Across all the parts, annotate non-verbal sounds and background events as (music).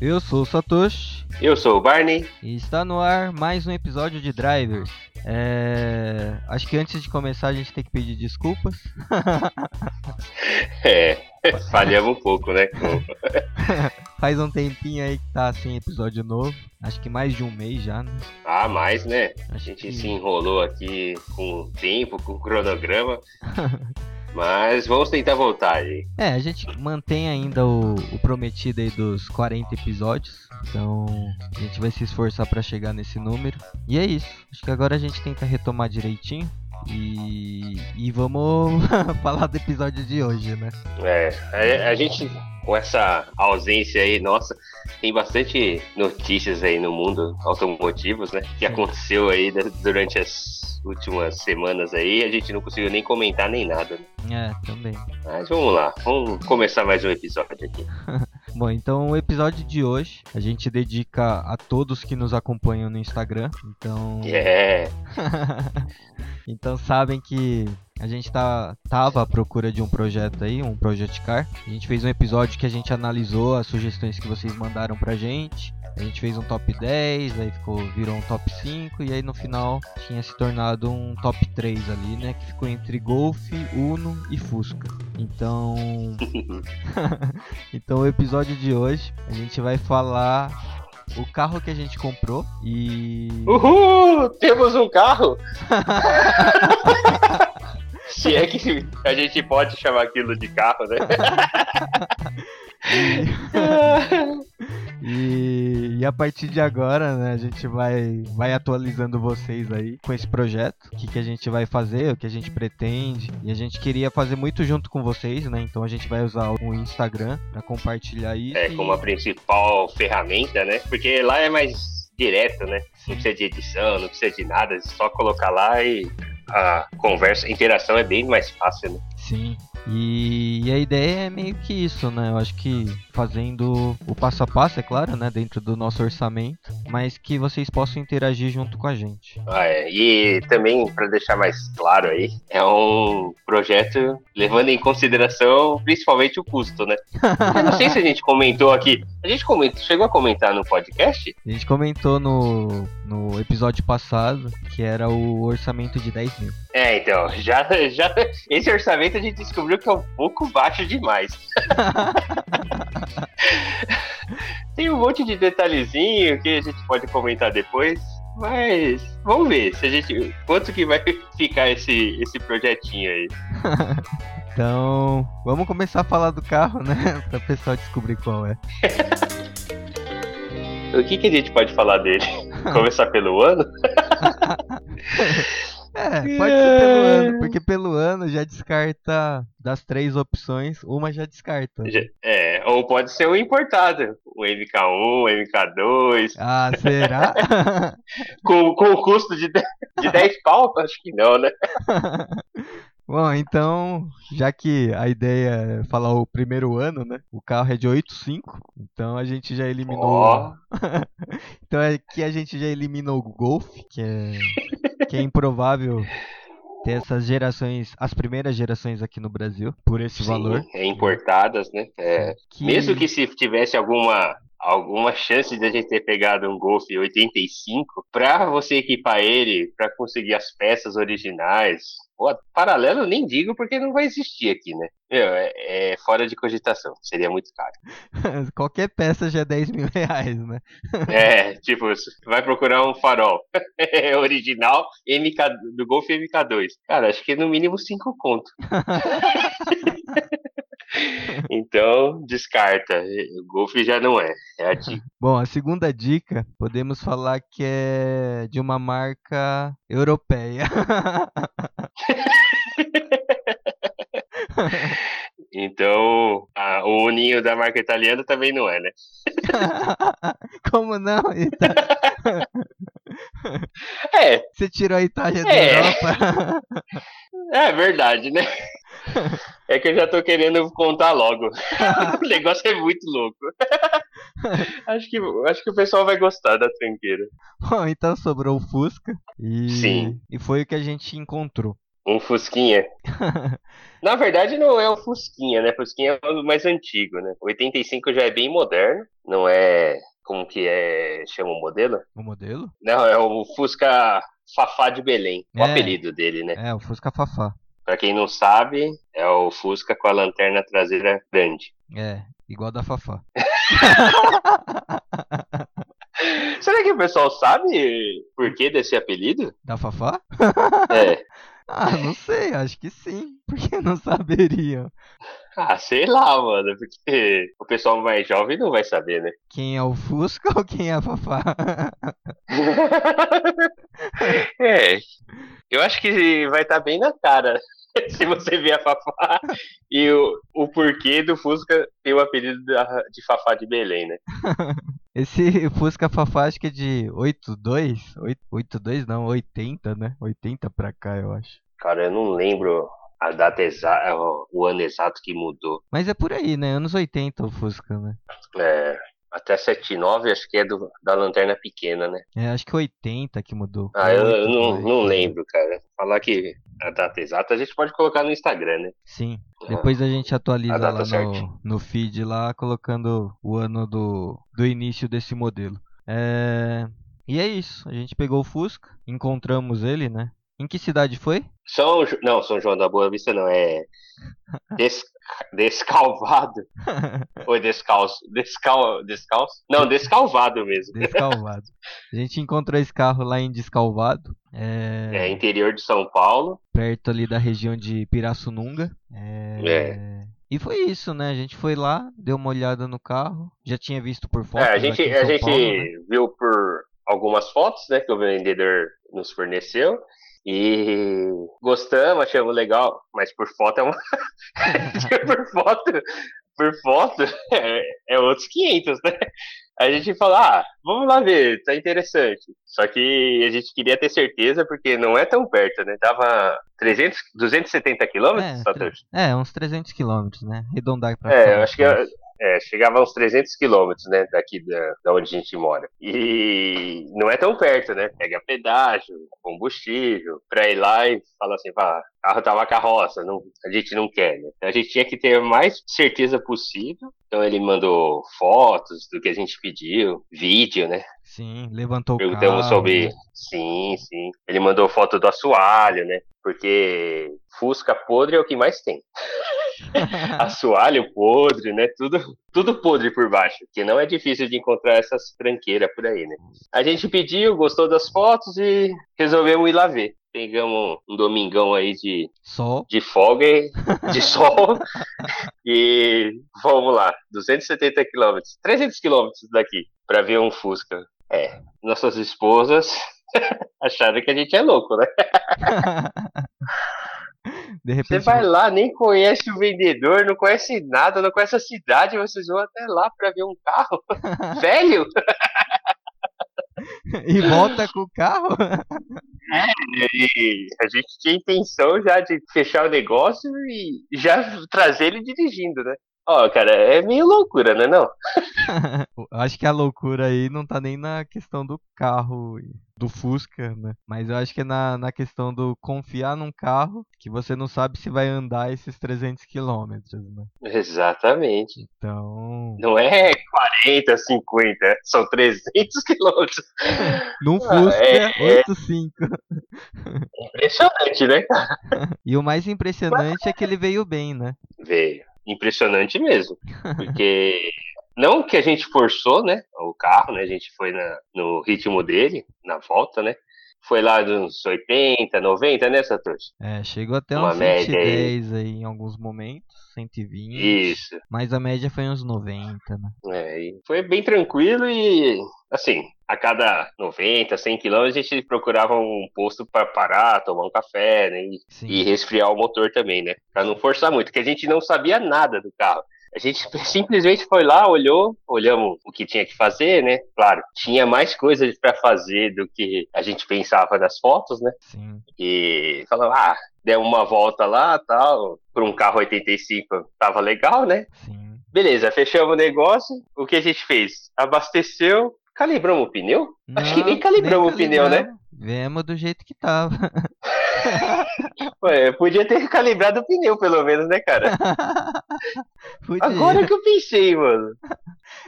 Eu sou o Satoshi. Eu sou o Barney. E está no ar mais um episódio de Drivers. É... Acho que antes de começar a gente tem que pedir desculpas. (laughs) é, falhamos um pouco, né? (laughs) Faz um tempinho aí que tá sem episódio novo. Acho que mais de um mês já, né? Ah, mais, né? A gente que... se enrolou aqui com o tempo, com o cronograma. (laughs) Mas vamos tentar voltar aí. É, a gente mantém ainda o, o, prometido aí dos 40 episódios. Então a gente vai se esforçar para chegar nesse número. E é isso. Acho que agora a gente tenta retomar direitinho. E, e vamos (laughs) falar do episódio de hoje, né? É, a, a gente com essa ausência aí, nossa, tem bastante notícias aí no mundo automotivos, né? Que aconteceu aí durante as últimas semanas aí, a gente não conseguiu nem comentar nem nada. Né? É, também. Mas vamos lá, vamos começar mais um episódio aqui. (laughs) Bom, então o episódio de hoje a gente dedica a todos que nos acompanham no Instagram. Então. É. (laughs) então sabem que a gente tá, tava à procura de um projeto aí, um Project Car. A gente fez um episódio que a gente analisou as sugestões que vocês mandaram pra gente. A gente fez um top 10, aí ficou, virou um top 5 e aí no final tinha se tornado um top 3 ali, né? Que ficou entre Golf, Uno e Fusca. Então. (laughs) (laughs) então o episódio de hoje a gente vai falar o carro que a gente comprou e. Uhul! Temos um carro! (laughs) Se é que a gente pode chamar aquilo de carro, né? (laughs) e, (laughs) e, a partir de agora, né, a gente vai, vai atualizando vocês aí com esse projeto, o que, que a gente vai fazer, o que a gente pretende. E a gente queria fazer muito junto com vocês, né? Então a gente vai usar o Instagram para compartilhar isso. É, como a principal ferramenta, né? Porque lá é mais direto, né? Não precisa de edição, não precisa de nada, é só colocar lá e a conversa, a interação é bem mais fácil, né? Sim. E, e, a ideia é meio que isso, né? Eu acho que fazendo o passo a passo, é claro, né? Dentro do nosso orçamento, mas que vocês possam interagir junto com a gente. Ah, é. E também, para deixar mais claro aí, é um projeto levando em consideração principalmente o custo, né? (laughs) Eu não sei se a gente comentou aqui. A gente comentou, chegou a comentar no podcast? A gente comentou no, no episódio passado que era o orçamento de 10 mil. É, então, já, já esse orçamento a gente descobriu que é um pouco baixo demais. (laughs) Tem um monte de detalhezinho que a gente pode comentar depois, mas vamos ver se a gente quanto que vai (laughs) ficar esse esse projetinho aí. (laughs) então, vamos começar a falar do carro, né, (laughs) para o pessoal descobrir qual é. o que que a gente pode falar dele? Começar pelo ano? É, pode ser pelo ano, porque pelo ano já descarta das três opções, uma já descarta. É, ou pode ser o importado, o MK1, o MK2. Ah, será? (laughs) com, com o custo de, de 10 pau? Acho que não, né? (laughs) Bom, então, já que a ideia é falar o primeiro ano, né? O carro é de 8.5, então a gente já eliminou. Oh. (laughs) então aqui a gente já eliminou o Golf, que é que é improvável ter essas gerações, as primeiras gerações aqui no Brasil, por esse Sim, valor. É importadas, né? É, que... Mesmo que se tivesse alguma alguma chance de a gente ter pegado um Golf 85 para você equipar ele, para conseguir as peças originais. Pô, paralelo nem digo porque não vai existir aqui, né? Meu, é, é, fora de cogitação, seria muito caro. (laughs) Qualquer peça já é 10 mil reais, né? (laughs) é, tipo, vai procurar um farol (laughs) original MK, do Golf MK2. Cara, acho que no mínimo 5 conto. então, descarta. O Golf já não é. É a dica. Bom, a segunda dica, podemos falar que é de uma marca europeia. Então, a, o uninho da marca italiana também não é, né? (laughs) Como não? é. Você tirou a Itália da é. Europa. (laughs) É verdade, né? É que eu já tô querendo contar logo. (laughs) o negócio é muito louco. acho, que, acho que o pessoal vai gostar da tranqueira. Bom, então sobrou o Fusca. E, Sim. E foi o que a gente encontrou. Um Fusquinha. (laughs) Na verdade, não é o Fusquinha, né? Fusquinha é o mais antigo, né? O 85 já é bem moderno, não é. Como que é. chama o modelo? O modelo? Não, é o Fusca Fafá de Belém. O É. apelido dele, né? É, o Fusca Fafá. Pra quem não sabe, é o Fusca com a lanterna traseira grande. É, igual da Fafá. (laughs) Será que o pessoal sabe por que desse apelido? Da Fafá? É. (laughs) Ah, não sei, acho que sim. (laughs) Por que não saberiam? Ah, sei lá, mano, porque o pessoal mais jovem não vai saber, né? Quem é o Fusca ou quem é a Fafá? (laughs) é. Eu acho que vai estar bem na cara (laughs) se você ver a Fafá e o, o porquê do Fusca ter o apelido de Fafá de Belém, né? Esse (laughs) Fusca Fafá acho que é de 82? Oit- 82 não, 80, né? 80 pra cá, eu acho. Cara, eu não lembro a data exata, o ano exato que mudou. Mas é por aí, né? Anos 80 o Fusca, né? É, até 79 acho que é do, da lanterna pequena, né? É, acho que 80 que mudou. Ah, eu, eu 82, não, não lembro, cara. Falar que a data exata a gente pode colocar no Instagram, né? Sim. Depois a gente atualiza A lá no, no feed lá, colocando o ano do, do início desse modelo. É... E é isso. A gente pegou o Fusca, encontramos ele, né? Em que cidade foi? São, não, São João da Boa Vista não, é (laughs) Des, Descalvado. (laughs) É descalço? Descal, descalço? Não, descalvado mesmo. Descalvado. A gente encontrou esse carro lá em Descalvado. É... É, interior de São Paulo. perto ali da região de Pirassununga. É... E foi isso, né? A gente foi lá, deu uma olhada no carro, já tinha visto por fotos. É, a gente, a gente Paulo, né? viu por algumas fotos, né, que o vendedor nos forneceu. E gostamos, achamos legal, mas por foto é uma. (laughs) por foto, por foto é, é outros 500, né? A gente falou, ah, vamos lá ver, tá interessante. Só que a gente queria ter certeza, porque não é tão perto, né? Dava 300, 270 quilômetros, É, Satoshi? É, uns 300 quilômetros, né? Arredondar pra É, eu acho que é, é, chegava a uns 300 quilômetros, né, daqui da, da onde a gente mora. E não é tão perto, né? Pega pedágio, combustível, pra ir lá e falar assim, pá, carro tá uma carroça, não, a gente não quer, né? Então a gente tinha que ter a mais certeza possível. Então ele mandou fotos do que a gente pediu, vídeo, né? Sim, levantou o Perguntamos sobre. né? Sim, sim. Ele mandou foto do assoalho, né? Porque Fusca podre é o que mais tem. (laughs) (laughs) assoalho podre, né? Tudo, tudo podre por baixo, que não é difícil de encontrar essas tranqueiras por aí, né? A gente pediu, gostou das fotos e resolvemos ir lá ver. Pegamos um domingão aí de, Sol. de folga, (laughs) de sol, e vamos lá, 270 quilômetros, 300 quilômetros daqui, pra ver um Fusca. É, nossas esposas (laughs) acharam que a gente é louco, né? De Você repente. vai lá, nem conhece o vendedor, não conhece nada, não conhece a cidade, vocês vão até lá pra ver um carro. (laughs) Velho! e volta com o carro? E a gente tinha intenção já de fechar o negócio e já trazer ele dirigindo, né? Ó, cara, é meio loucura, né não? (laughs) acho que a loucura aí não tá nem na questão do carro, do Fusca, né? Mas eu acho que é na, na questão do confiar num carro que você não sabe se vai andar esses 300 quilômetros, né? Exatamente. Então, Não é 40, 50, são 300 (laughs) quilômetros. num Ah, Fusca é- 85. Impressionante, né? (laughs) E o mais impressionante é que ele veio bem, né? Veio. Impressionante mesmo. (laughs) Porque não que a gente forçou, né? O carro, né? A gente foi na, no ritmo dele, na volta, né? Foi lá dos 80, 90, né, Satoshi? É, chegou até Uma uns média aí. 110 aí em alguns momentos, 120. Isso. Mas a média foi uns 90, né? É, e foi bem tranquilo e, assim, a cada 90, 100 quilômetros a gente procurava um posto para parar, tomar um café, né? E, e resfriar o motor também, né? Pra não forçar muito, porque a gente não sabia nada do carro. A gente (laughs) simplesmente foi lá, olhou, olhamos o que tinha que fazer, né? Claro, tinha mais coisas para fazer do que a gente pensava nas fotos, né? Sim. E falou, ah, deu uma volta lá, tal, por um carro 85 tava legal, né? Sim. Beleza, fechamos o negócio. O que a gente fez? Abasteceu, calibramos o pneu? Acho que nem Não, calibramos o pneu, né? calibramos. Vemos do jeito que tava. (laughs) Ué, podia ter calibrado o pneu, pelo menos, né, cara? (laughs) Agora que eu pensei, mano.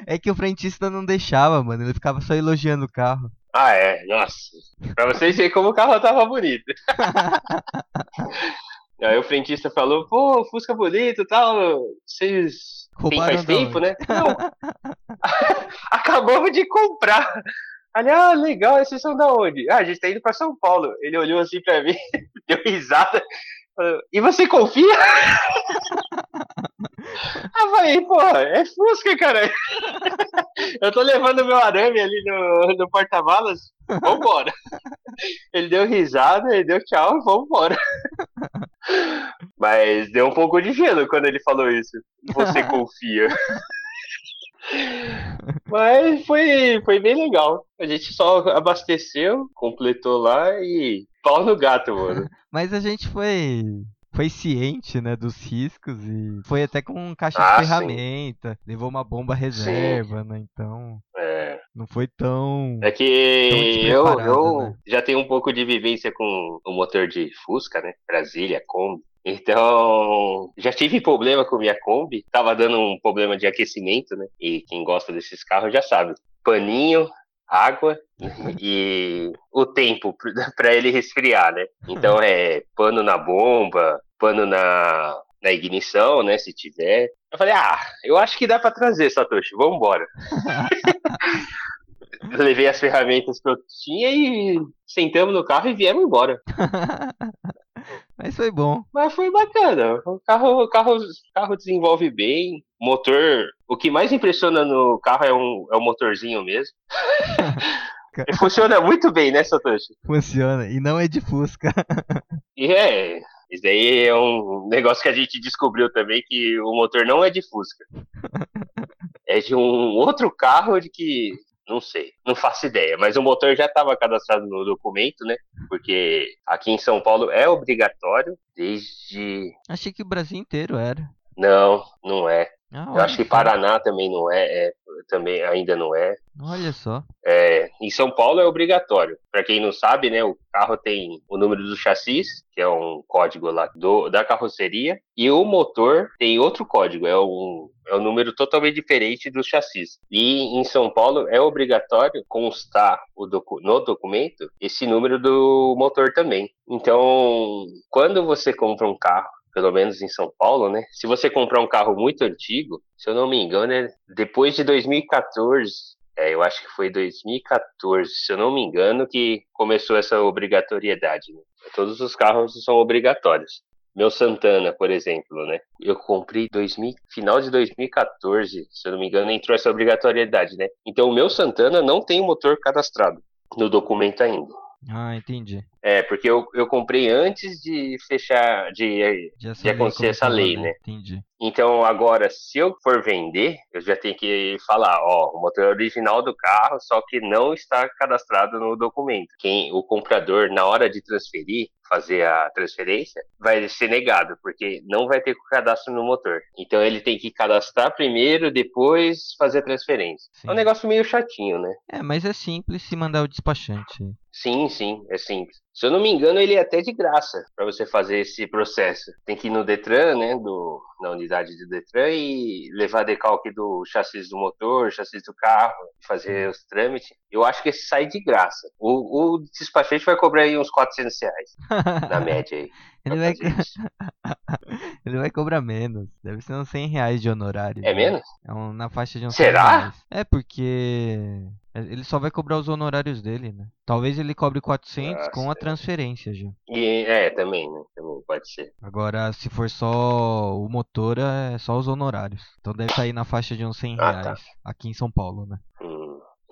É que o frentista não deixava, mano. Ele ficava só elogiando o carro. Ah, é? Nossa. Pra vocês verem como o carro tava bonito. (laughs) Aí o frentista falou, pô, Fusca bonito e tal. Vocês. Tem faz tempo, né? Não. (laughs) Acabamos de comprar. Ali, ah, legal, esses são da onde? Ah, a gente tá indo pra São Paulo. Ele olhou assim pra mim, (laughs) deu risada. E você confia? (laughs) ah, falei, porra, é Fusca, cara. (laughs) Eu tô levando meu arame ali no, no porta-malas. Vambora. Ele deu risada, ele deu tchau, vambora. Mas deu um pouco de gelo quando ele falou isso. Você confia. Mas foi, foi bem legal. A gente só abasteceu, completou lá e pau no gato, mano. (laughs) Mas a gente foi foi ciente, né, dos riscos e foi até com caixa ah, de ferramenta, sim. levou uma bomba reserva, sim. né? Então, é. não foi tão É que eu, eu né? já tenho um pouco de vivência com o motor de Fusca, né? Brasília, Kombi. Então, já tive problema com minha Kombi, tava dando um problema de aquecimento, né? E quem gosta desses carros já sabe. Paninho, água e o tempo (laughs) para ele resfriar, né? Então é pano na bomba, pano na, na ignição, né? Se tiver. Eu falei, ah, eu acho que dá para trazer, Satoshi, vamos embora. (laughs) Levei as ferramentas que eu tinha e sentamos no carro e viemos embora. (laughs) Mas foi bom. Mas foi bacana. O carro, o carro, o carro desenvolve bem. Motor. O que mais impressiona no carro é, um, é o motorzinho mesmo. (laughs) Funciona muito bem, né, Satoshi? Funciona. E não é de Fusca. e é. Isso daí é um negócio que a gente descobriu também que o motor não é de Fusca. É de um outro carro de que não sei, não faço ideia, mas o motor já estava cadastrado no documento, né? Porque aqui em São Paulo é obrigatório desde. Achei que o Brasil inteiro era. Não, não é. Ah, Eu acho que Paraná também não é, é, também ainda não é. Olha só. É, em São Paulo é obrigatório. Para quem não sabe, né, o carro tem o número do chassis, que é um código lá do, da carroceria, e o motor tem outro código, é um, é um número totalmente diferente do chassis. E em São Paulo é obrigatório constar o docu no documento esse número do motor também. Então, quando você compra um carro pelo menos em São Paulo, né? Se você comprar um carro muito antigo, se eu não me engano, é depois de 2014, é, eu acho que foi 2014, se eu não me engano, que começou essa obrigatoriedade. Né? Todos os carros são obrigatórios. Meu Santana, por exemplo, né? Eu comprei 2000, final de 2014, se eu não me engano, entrou essa obrigatoriedade, né? Então o meu Santana não tem motor cadastrado no documento ainda. Ah, entendi. É, porque eu, eu comprei antes de fechar, de, de, de acontecer essa lei, né? Entendi. Então, agora, se eu for vender, eu já tenho que falar, ó, o motor original do carro, só que não está cadastrado no documento. Quem, o comprador, na hora de transferir, fazer a transferência, vai ser negado, porque não vai ter cadastro no motor. Então, ele tem que cadastrar primeiro, depois fazer a transferência. Sim. É um negócio meio chatinho, né? É, mas é simples se mandar o despachante. Sim, sim, é simples. Se eu não me engano, ele é até de graça para você fazer esse processo. Tem que ir no Detran, né, do, na unidade do Detran e levar decalque do chassi do motor, chassi do carro, fazer os trâmites. Eu acho que esse sai de graça. O, o despachante vai cobrar aí uns 400 reais, (laughs) na média aí. (laughs) Ele vai... (laughs) ele vai cobrar menos. Deve ser uns 100 reais de honorário. É menos? É um, na faixa de uns Será? Reais. É, porque ele só vai cobrar os honorários dele, né? Talvez ele cobre 400 Nossa, com a transferência já. E, é, também, né? Também pode ser. Agora, se for só o motor, é só os honorários. Então deve sair na faixa de uns 100 ah, reais. Tá. Aqui em São Paulo, né? Hum.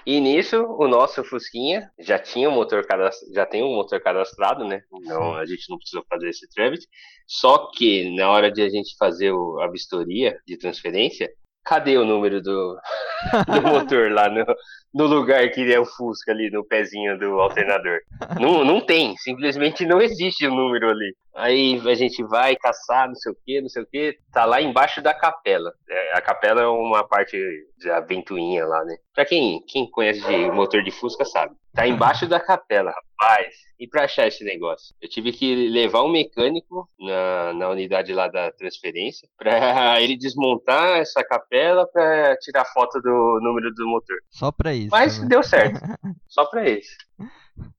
E nisso, o nosso Fusquinha já tinha um motor cadastrado, já tem um motor cadastrado, né? Então a gente não precisou fazer esse trâmite. Só que na hora de a gente fazer a vistoria de transferência, cadê o número do, do (laughs) motor lá no, no lugar que é o Fusca ali, no pezinho do alternador? Não, não tem, simplesmente não existe o número ali. Aí a gente vai caçar, não sei o que, não sei o que, tá lá embaixo da capela. É, a capela é uma parte da ventoinha lá, né? Pra quem, quem conhece de motor de Fusca sabe. Tá embaixo da capela, Rapaz, e para achar esse negócio? Eu tive que levar um mecânico na, na unidade lá da transferência (laughs) para ele desmontar essa capela para tirar foto do número do motor. Só para isso. Mas né? deu certo. (laughs) Só para isso.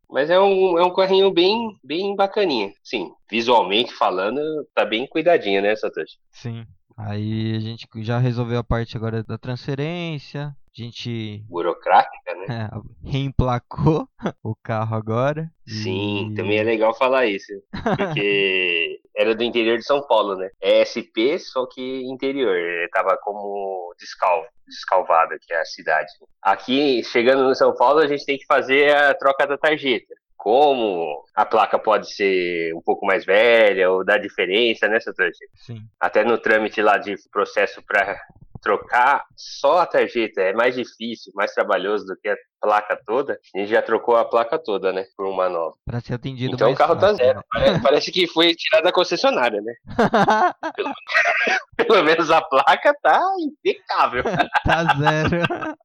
Mas é um, é um carrinho bem, bem bacaninha. Sim, visualmente falando, tá bem cuidadinho, né, Satoshi? Sim. Aí a gente já resolveu a parte agora da transferência. A gente. Burocrática, né? É, (laughs) reemplacou (laughs) o carro agora. Sim, e... também é legal falar isso. Porque (laughs) era do interior de São Paulo, né? É SP, só que interior. Ele tava como descalvo, descalvado, que é a cidade. Aqui, chegando no São Paulo, a gente tem que fazer a troca da tarjeta como a placa pode ser um pouco mais velha ou dar diferença nessa tarjeta. Sim. Até no trâmite lá de processo para trocar só a tarjeta é mais difícil, mais trabalhoso do que a placa toda. A gente já trocou a placa toda, né, por uma nova. Para ser atendido Então o carro tá fácil, tá zero. Né? Parece, parece, que foi tirado da concessionária, né? (laughs) pelo, (laughs) pelo, menos a placa tá impecável. (laughs) tá zero.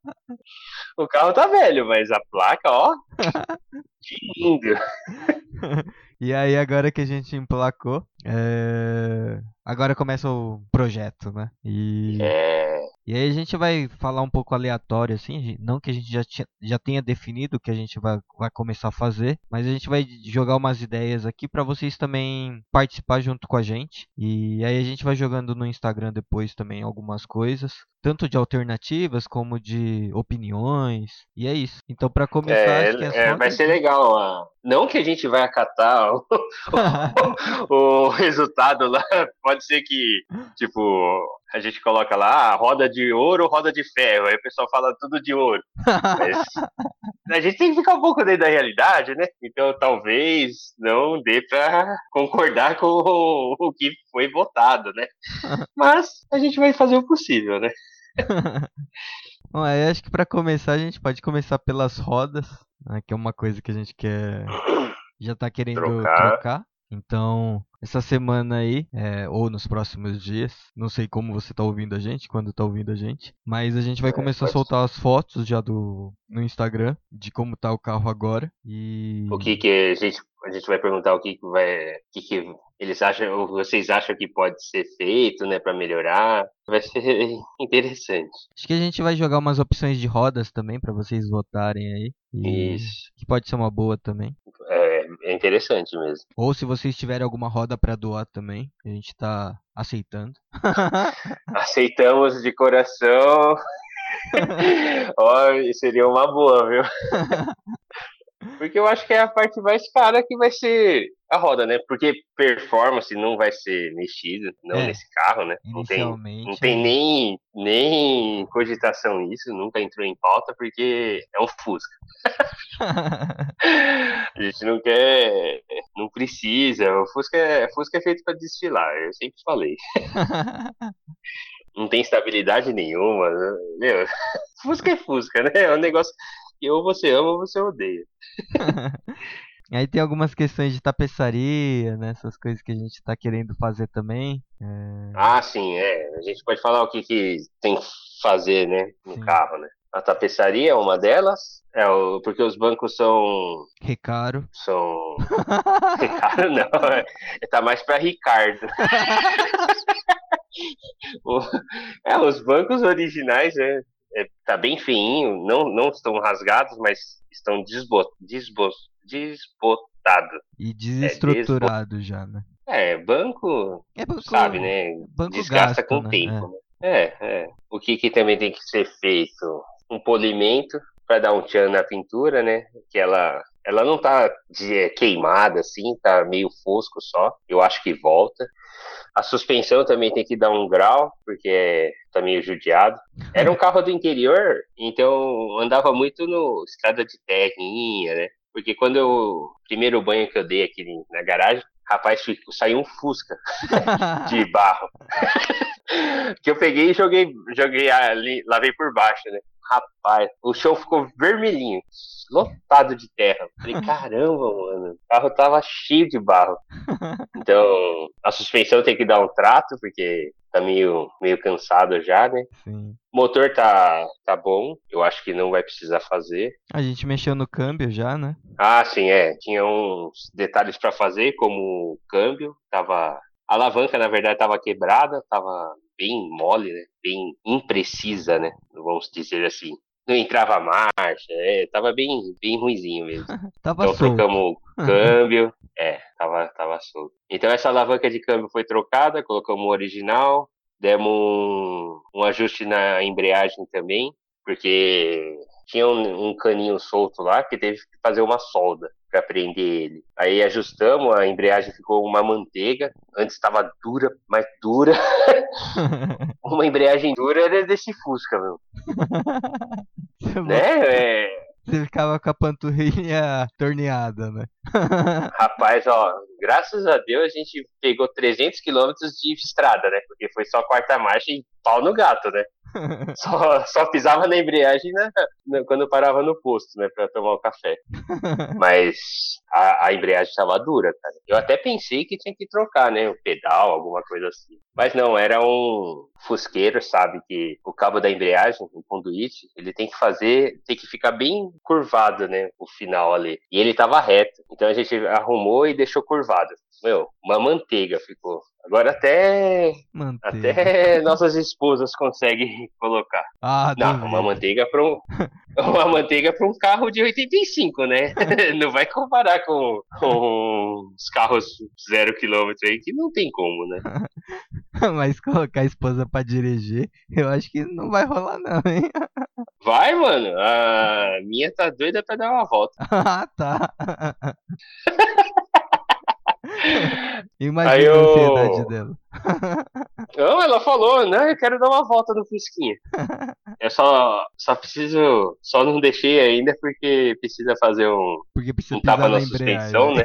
o carro tá velho, mas a placa, ó, que. (laughs) E aí, agora que a gente emplacou, é... agora começa o projeto, né? E... É... e aí a gente vai falar um pouco aleatório, assim, não que a gente já, já tenha definido o que a gente vai, vai começar a fazer, mas a gente vai jogar umas ideias aqui para vocês também participar junto com a gente. E aí a gente vai jogando no Instagram depois também algumas coisas tanto de alternativas como de opiniões. E é isso. Então, para começar, é, acho que é, é vai ser legal. Não que a gente vai acatar o, (laughs) o, o, resultado lá. Pode ser que, tipo, a gente coloca lá ah, roda de ouro, roda de ferro. Aí o pessoal fala tudo de ouro. Mas (laughs) a gente tem que ficar um pouco dentro da realidade, né? Então, talvez não dê para concordar com o, o que foi votado, né? (laughs) Mas a gente vai fazer o possível, né? (laughs) Bom, aí acho que para começar a gente pode começar pelas rodas, né, que é uma coisa que a gente quer já tá querendo trocar. trocar. Então, essa semana aí, é, ou nos próximos dias, não sei como você tá ouvindo a gente, quando tá ouvindo a gente, mas a gente vai é, começar a soltar as fotos já do no Instagram de como tá o carro agora e o que que a gente a gente vai perguntar o que que vai o que que eles acham ou vocês acham que pode ser feito, né, para melhorar. Vai ser (laughs) interessante. Acho que a gente vai jogar umas opções de rodas também para vocês votarem aí. Isso. Que pode ser uma boa também. É, é interessante mesmo. Ou se vocês tiverem alguma roda para doar também, a gente tá aceitando. (laughs) Aceitamos de coração. (laughs) oh, seria uma boa, viu? (laughs) Porque eu acho que é a parte mais cara que vai ser a roda, né? Porque performance não vai ser mexido, não é, nesse carro, né? Não tem, não tem é. nem, nem cogitação isso, nunca entrou em pauta, porque é um Fusca. A gente não quer, não precisa. O Fusca é, Fusca é feito para desfilar, eu sempre falei. (laughs) não tem estabilidade nenhuma. Né? Meu, (laughs) Fusca é Fusca, né? É um negócio que ou você ama ou você odeia. (laughs) Aí tem algumas questões de tapeçaria, né? Essas coisas que a gente tá querendo fazer também. É... Ah, sim, é. A gente pode falar o que, que tem que fazer, né? No sim. carro, né? A tapeçaria é uma delas. É, o, porque os bancos são. Recaro. São. (laughs) Recaro não. É, tá mais pra Ricardo. (laughs) o, é, os bancos originais, né? É, tá bem feinho, não, não estão rasgados, mas estão desbo, desbo, desbotados. E desestruturado é, já, né? É, banco, é banco sabe, né? Banco Desgasta gasto, com o né? tempo. É. Né? É, é. O que, que também tem que ser feito? Um polimento para dar um tchan na pintura, né? Que ela, ela não tá de, é, queimada assim, tá meio fosco só. Eu acho que volta. A suspensão também tem que dar um grau, porque é, tá meio judiado. Era um carro do interior, então andava muito no estrada de terrinha, né? Porque quando eu. Primeiro banho que eu dei aqui na garagem, rapaz, saiu um Fusca (laughs) de barro. (laughs) que eu peguei e joguei, joguei ali, lavei por baixo, né? Rapaz, o chão ficou vermelhinho, lotado de terra. Falei, (laughs) caramba, mano, o carro tava cheio de barro. (laughs) Então, a suspensão tem que dar um trato, porque tá meio, meio cansado já, né? Sim. Motor tá, tá bom, eu acho que não vai precisar fazer. A gente mexeu no câmbio já, né? Ah, sim, é. Tinha uns detalhes para fazer, como o câmbio, tava. A alavanca, na verdade, tava quebrada, tava bem mole, né? Bem imprecisa, né? Vamos dizer assim. Não entrava marcha, é, tava bem, bem ruizinho mesmo. (laughs) tava então solto. trocamos (laughs) o câmbio, é, tava, tava solto. Então essa alavanca de câmbio foi trocada, colocamos o original, demos um, um ajuste na embreagem também, porque tinha um, um, caninho solto lá que teve que fazer uma solda para prender ele. Aí ajustamos, a embreagem ficou uma manteiga. Antes estava dura, mais dura. (laughs) uma embreagem dura era desse Fusca, meu. (laughs) né? É... Você ficava com a panturrilha torneada, né? (laughs) Rapaz, ó, graças a Deus a gente pegou 300 quilômetros de estrada, né? Porque foi só quarta marcha e pau no gato, né? Só, só pisava na embreagem né, quando parava no posto, né, pra tomar o café. (laughs) Mas a, a embreagem estava dura, cara. Eu até pensei que tinha que trocar, né, o pedal, alguma coisa assim. Mas não, era um fusqueiro, sabe, que o cabo da embreagem, o conduíte, ele tem que fazer, tem que ficar bem curvado, né, o final ali. E ele tava reto. Então a gente arrumou e deixou curvado. Meu, uma manteiga ficou. Agora até. Manteiga. Até nossas esposas conseguem (laughs) colocar. Ah, Não, uma manteiga para um. (laughs) Uma manteiga para um carro de 85, né? (laughs) não vai comparar com, com os carros zero quilômetro aí, que não tem como, né? (laughs) Mas colocar a esposa para dirigir, eu acho que não vai rolar, não, hein? (laughs) Vai, mano. A minha tá doida pra dar uma volta. (laughs) ah, tá. Imagina eu... a ansiedade dela. Não, ela falou, né? Eu quero dar uma volta no Fusquinha. Eu só, só preciso. Só não deixei ainda porque precisa fazer um, porque precisa um tapa na suspensão, né?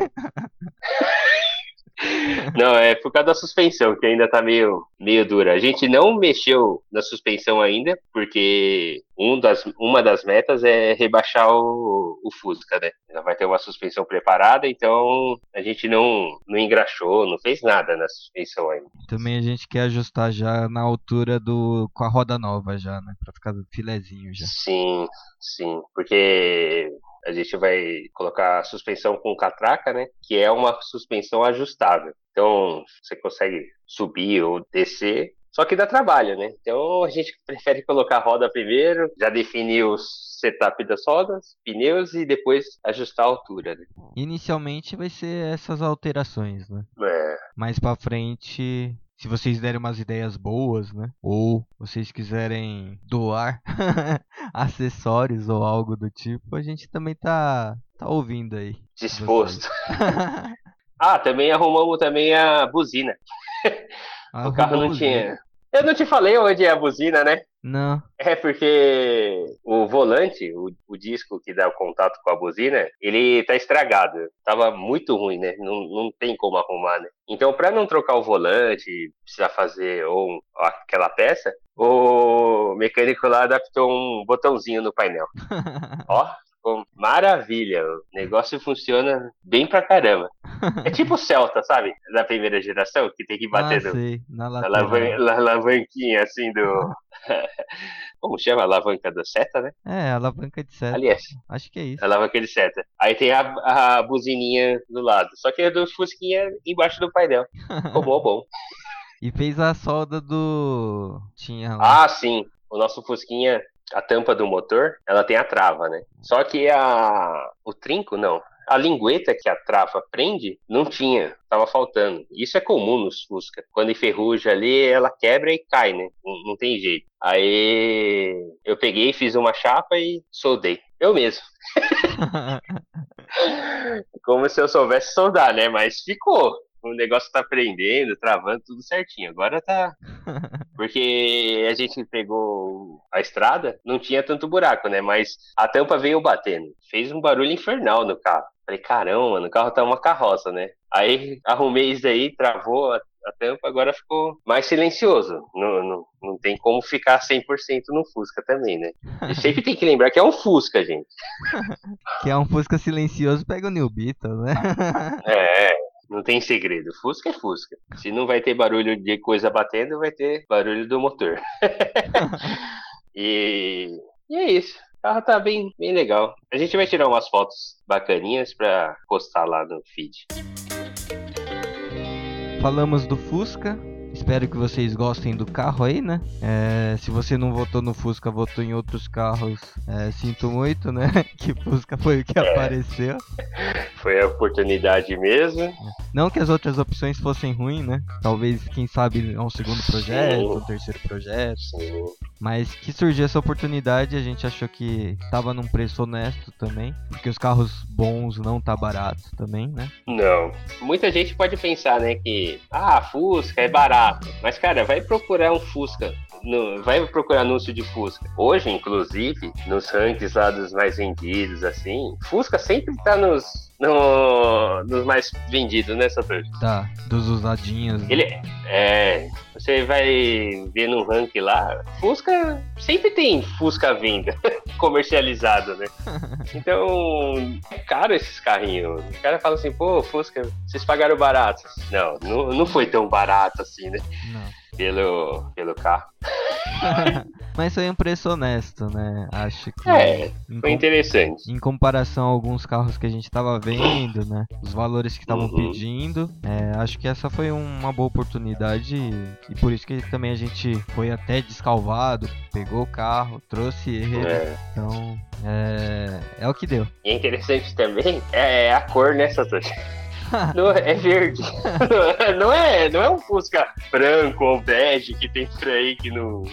Não, é por causa da suspensão, que ainda tá meio, meio dura. A gente não mexeu na suspensão ainda, porque um das, uma das metas é rebaixar o, o Fusca, né? Ela vai ter uma suspensão preparada, então a gente não, não engraxou, não fez nada na suspensão ainda. Também a gente quer ajustar já na altura do. com a roda nova já, né? Pra ficar filezinho já. Sim, sim. Porque a gente vai colocar a suspensão com catraca, né? Que é uma suspensão ajustável. Então, você consegue subir ou descer, só que dá trabalho, né? Então, a gente (laughs) prefere colocar a roda primeiro, já definir o setup das rodas, pneus e depois ajustar a altura. Né? Inicialmente vai ser essas alterações, né? É. Mais para frente se vocês derem umas ideias boas, né? Ou vocês quiserem doar (laughs) acessórios ou algo do tipo, a gente também tá, tá ouvindo aí. Disposto. (laughs) ah, também arrumamos também a buzina. o carro não tinha. Eu não te falei onde é a buzina, né? Não. É porque o volante, o, o, disco que dá o contato com a buzina, ele tá estragado. Tava muito ruim, né? Não, não tem como arrumar, né? Então, para não trocar o volante, precisar fazer ou aquela peça, o mecânico lá adaptou um botãozinho no painel. (laughs) Ó, Ficou maravilha. O negócio funciona bem pra caramba. É (laughs) tipo o Celta, sabe? Da primeira geração, que tem que bater ah, no, sei, na, na alavan alavanquinha assim do. (laughs) Como chama? Alavanca da seta, né? É, alavanca de seta. Aliás. Acho que é isso. Alavanca de seta. Aí tem a, a buzininha do lado. Só que é do Fusquinha embaixo do painel. Ficou (laughs) bom, bom. E fez a solda do. Tinha lá. Ah, sim. O nosso Fusquinha a tampa do motor, ela tem a trava, né? Só que a o trinco não. A lingueta que a trava prende não tinha, tava faltando. Isso é comum nos Fusca. Quando enferruja ali, ela quebra e cai, né? Não, não tem jeito. Aí eu peguei, fiz uma chapa e soldei. Eu mesmo. (laughs) Como se eu soubesse soldar, né? Mas ficou o negócio tá prendendo, travando tudo certinho. Agora tá. (laughs) Porque a gente pegou a estrada, não tinha tanto buraco, né? Mas a tampa veio batendo. Fez um barulho infernal no carro. Falei, caramba, mano, o carro tá uma carroça, né? Aí arrumei isso aí, travou a tampa agora ficou mais silencioso. Não, não, não tem como ficar 100% no Fusca também, né? E sempre tem que lembrar que é um Fusca, gente. (laughs) que é um Fusca silencioso, pega o New Beetle, né? é, (laughs) não tem segredo. Fusca é Fusca. Se não vai ter barulho de coisa batendo, vai ter barulho do motor. (laughs) e, e é isso. O carro tá bem, bem legal. A gente vai tirar umas fotos bacaninhas pra postar lá no feed. Falamos do Fusca, Espero que vocês gostem do carro aí, né? É, se você não votou no Fusca, votou em outros carros, é, sinto muito, né? (laughs) Que Fusca foi o que é. apareceu. Foi a oportunidade mesmo. Não que as outras opções fossem ruins, né? Talvez, quem sabe, é um segundo projeto, Sim. um terceiro projeto. Sim. Mas que surgiu essa oportunidade, a gente achou que tava num preço honesto também. Porque os carros bons não tá barato também, né? Não. Muita gente pode pensar, né, que ah, Fusca é barato. Mas, cara, vai procurar um Fusca no, vai procurar anúncio de Fusca. Hoje, inclusive, nos rankings lá dos mais vendidos, assim, Fusca sempre tá nos, no, nos mais vendidos, né, Satoshi? Tá, dos usadinhos. Né? Ele é. Você vai ver no ranking lá, Fusca sempre tem Fusca à venda, (laughs) comercializado, né? (laughs) Então, é caro esses carrinhos. O cara fala assim, pô, Fusca, vocês pagaram barato. Não, não, não foi tão barato assim, né? Não pelo, pelo carro. (laughs) Mas foi um preço honesto, né? Acho que. É, foi interessante. Em comparação a alguns carros que a gente estava vendo, né? Os valores que estavam uhum. pedindo. É, acho que essa foi uma boa oportunidade. E por isso que também a gente foi até descalvado, pegou o carro, trouxe ele. É. Então, é, é o que deu. E é interessante também é a cor, né, Satoshi? (laughs) não, é verde. (laughs) não, é, não é um Fusca branco ou bege que tem por aí que não.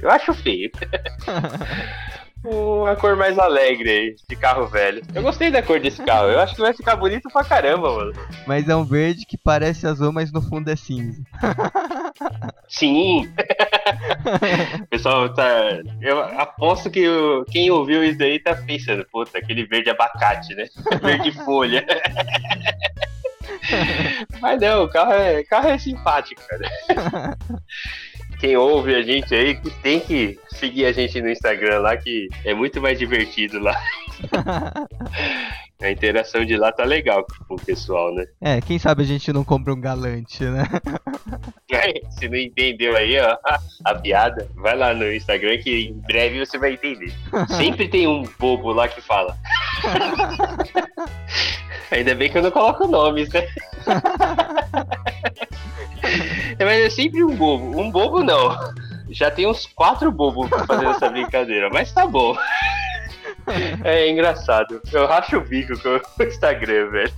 Eu acho feio. (laughs) uma cor mais alegre aí, de carro velho. Eu gostei da cor desse carro, eu acho que vai ficar bonito pra caramba, mano. Mas é um verde que parece azul, mas no fundo é cinza. Sim! (laughs) pessoal tá. Eu aposto que quem ouviu isso aí tá pensando, puta, aquele verde abacate, né? (laughs) Verde folha. Mas não, o carro é, carro é simpático, cara. (laughs) Quem ouve a gente aí que tem que seguir a gente no Instagram lá, que é muito mais divertido lá. (laughs) A interação de lá tá legal com o pessoal, né? É, quem sabe a gente não compra um galante, né? (laughs) É, se não entendeu aí, ó, a piada, vai lá no Instagram que em breve você vai entender. Sempre tem um bobo lá que fala. (laughs) Ainda bem que eu não coloco nomes, né? Mas é sempre um bobo. Um bobo não. Já tem uns quatro bobos pra fazer essa brincadeira, mas tá bom. (laughs) É engraçado. Eu racho o bico com o Instagram, velho.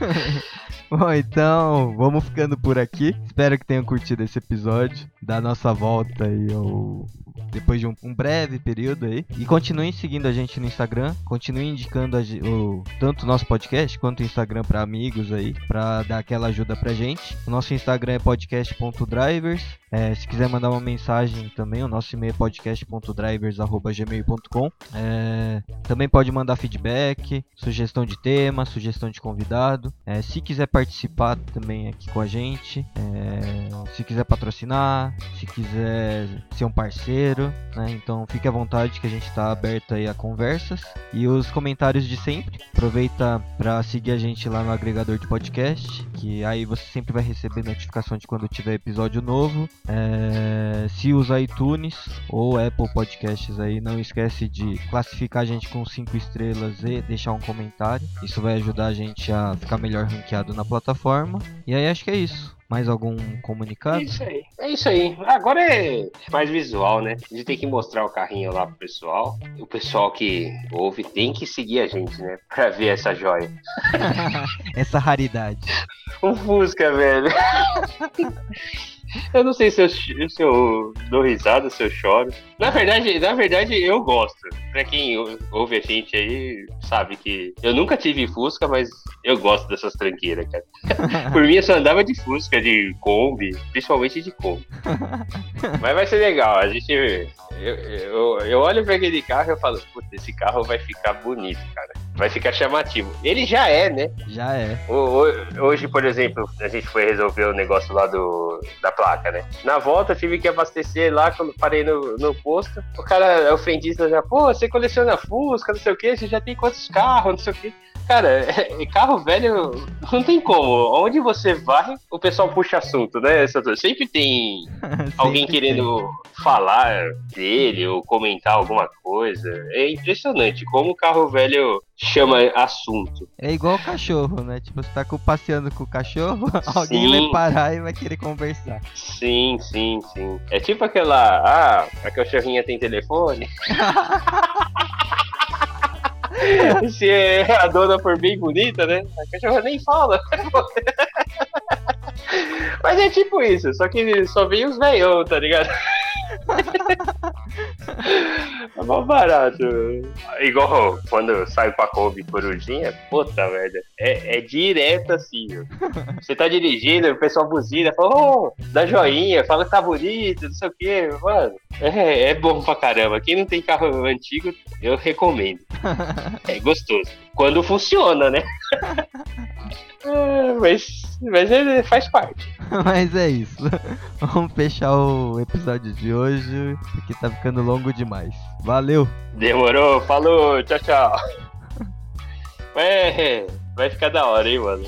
(laughs) (laughs) Bom, então vamos ficando por aqui. Espero que tenham curtido esse episódio da nossa volta aí ao depois de um, um, breve período aí. E continuem seguindo a gente no Instagram, continuem indicando a, o, tanto o nosso podcast quanto o Instagram para amigos aí, para dar aquela ajuda pra gente. O nosso Instagram é podcast.drivers. É, se quiser mandar uma mensagem também, o nosso e-mail é podcast.drivers.gmail.com. É, também pode mandar feedback, sugestão de tema, sugestão de convidado. É, se quiser participar também aqui com a gente, é, se quiser patrocinar, se quiser ser um parceiro, né? Então fique à vontade que a gente está aberto aí a conversas. E os comentários de sempre, aproveita para seguir a gente lá no agregador de podcast, que aí você sempre vai receber notificação de quando tiver episódio novo. É, se usa iTunes ou Apple Podcasts aí, não esquece de classificar a gente com 5 estrelas e deixar um comentário. Isso vai ajudar a gente a ficar melhor ranqueado na plataforma. E aí acho que é isso. Mais algum comunicado? É isso aí. É isso aí. Agora é mais visual, né? A gente tem que mostrar o carrinho lá pro pessoal. O pessoal que ouve tem que seguir a gente, né? Pra ver essa joia. (laughs) essa raridade. (laughs) Um Fusca, velho. (laughs) Eu não sei se eu, se eu dou risada, se eu choro. Na verdade, na verdade, eu gosto. Pra quem ouve a gente aí, sabe que eu nunca tive Fusca, mas eu gosto dessas tranqueiras, cara. (laughs) Por mim, eu só andava de Fusca, de Kombi, principalmente de Kombi. (laughs) mas vai ser legal. A gente. Eu, eu, eu olho pra aquele carro e eu falo, puta, esse carro vai ficar bonito, cara. Vai ficar chamativo. Ele já é, né? Já é. Hoje, por exemplo, a gente foi resolver o negócio lá do, da placa, né? Na volta, tive que abastecer lá, quando parei no, no posto. O cara, o frentista já, pô, você coleciona Fusca, não sei o que, você já tem quantos carros, não sei o que. Cara, carro velho não tem como. Onde você vai, o pessoal puxa assunto, né? Sempre tem (laughs) Sempre alguém querendo tem. falar dele ou comentar alguma coisa. É impressionante como o carro velho chama assunto. É igual o cachorro, né? Tipo, você tá passeando com o cachorro, (laughs) alguém vai parar e vai querer conversar. Sim, sim, sim. É tipo aquela. Ah, a cachorrinha tem telefone. (laughs) (laughs) Se a dona for bem bonita, né? A cachorra nem fala. (laughs) Mas é tipo isso, só que só vem os velhão, tá ligado? (laughs) É mó barato. Igual quando eu saio com a Kombi Corujinha, puta, velho. É, é direto assim, viu? (laughs) Você tá dirigindo, o pessoal buzina, fala, oh, dá joinha, fala que tá bonito, não sei o que, mano. É, é bom pra caramba. Quem não tem carro antigo, eu recomendo. (laughs) É gostoso. Quando funciona, né? (laughs) É, mas, mas ele faz parte. (laughs) mas é isso. (laughs) Vamos fechar o episódio de hoje, porque tá ficando longo demais. Valeu! Demorou, falou, tchau, tchau. (laughs) É, vai ficar da hora, hein, mano.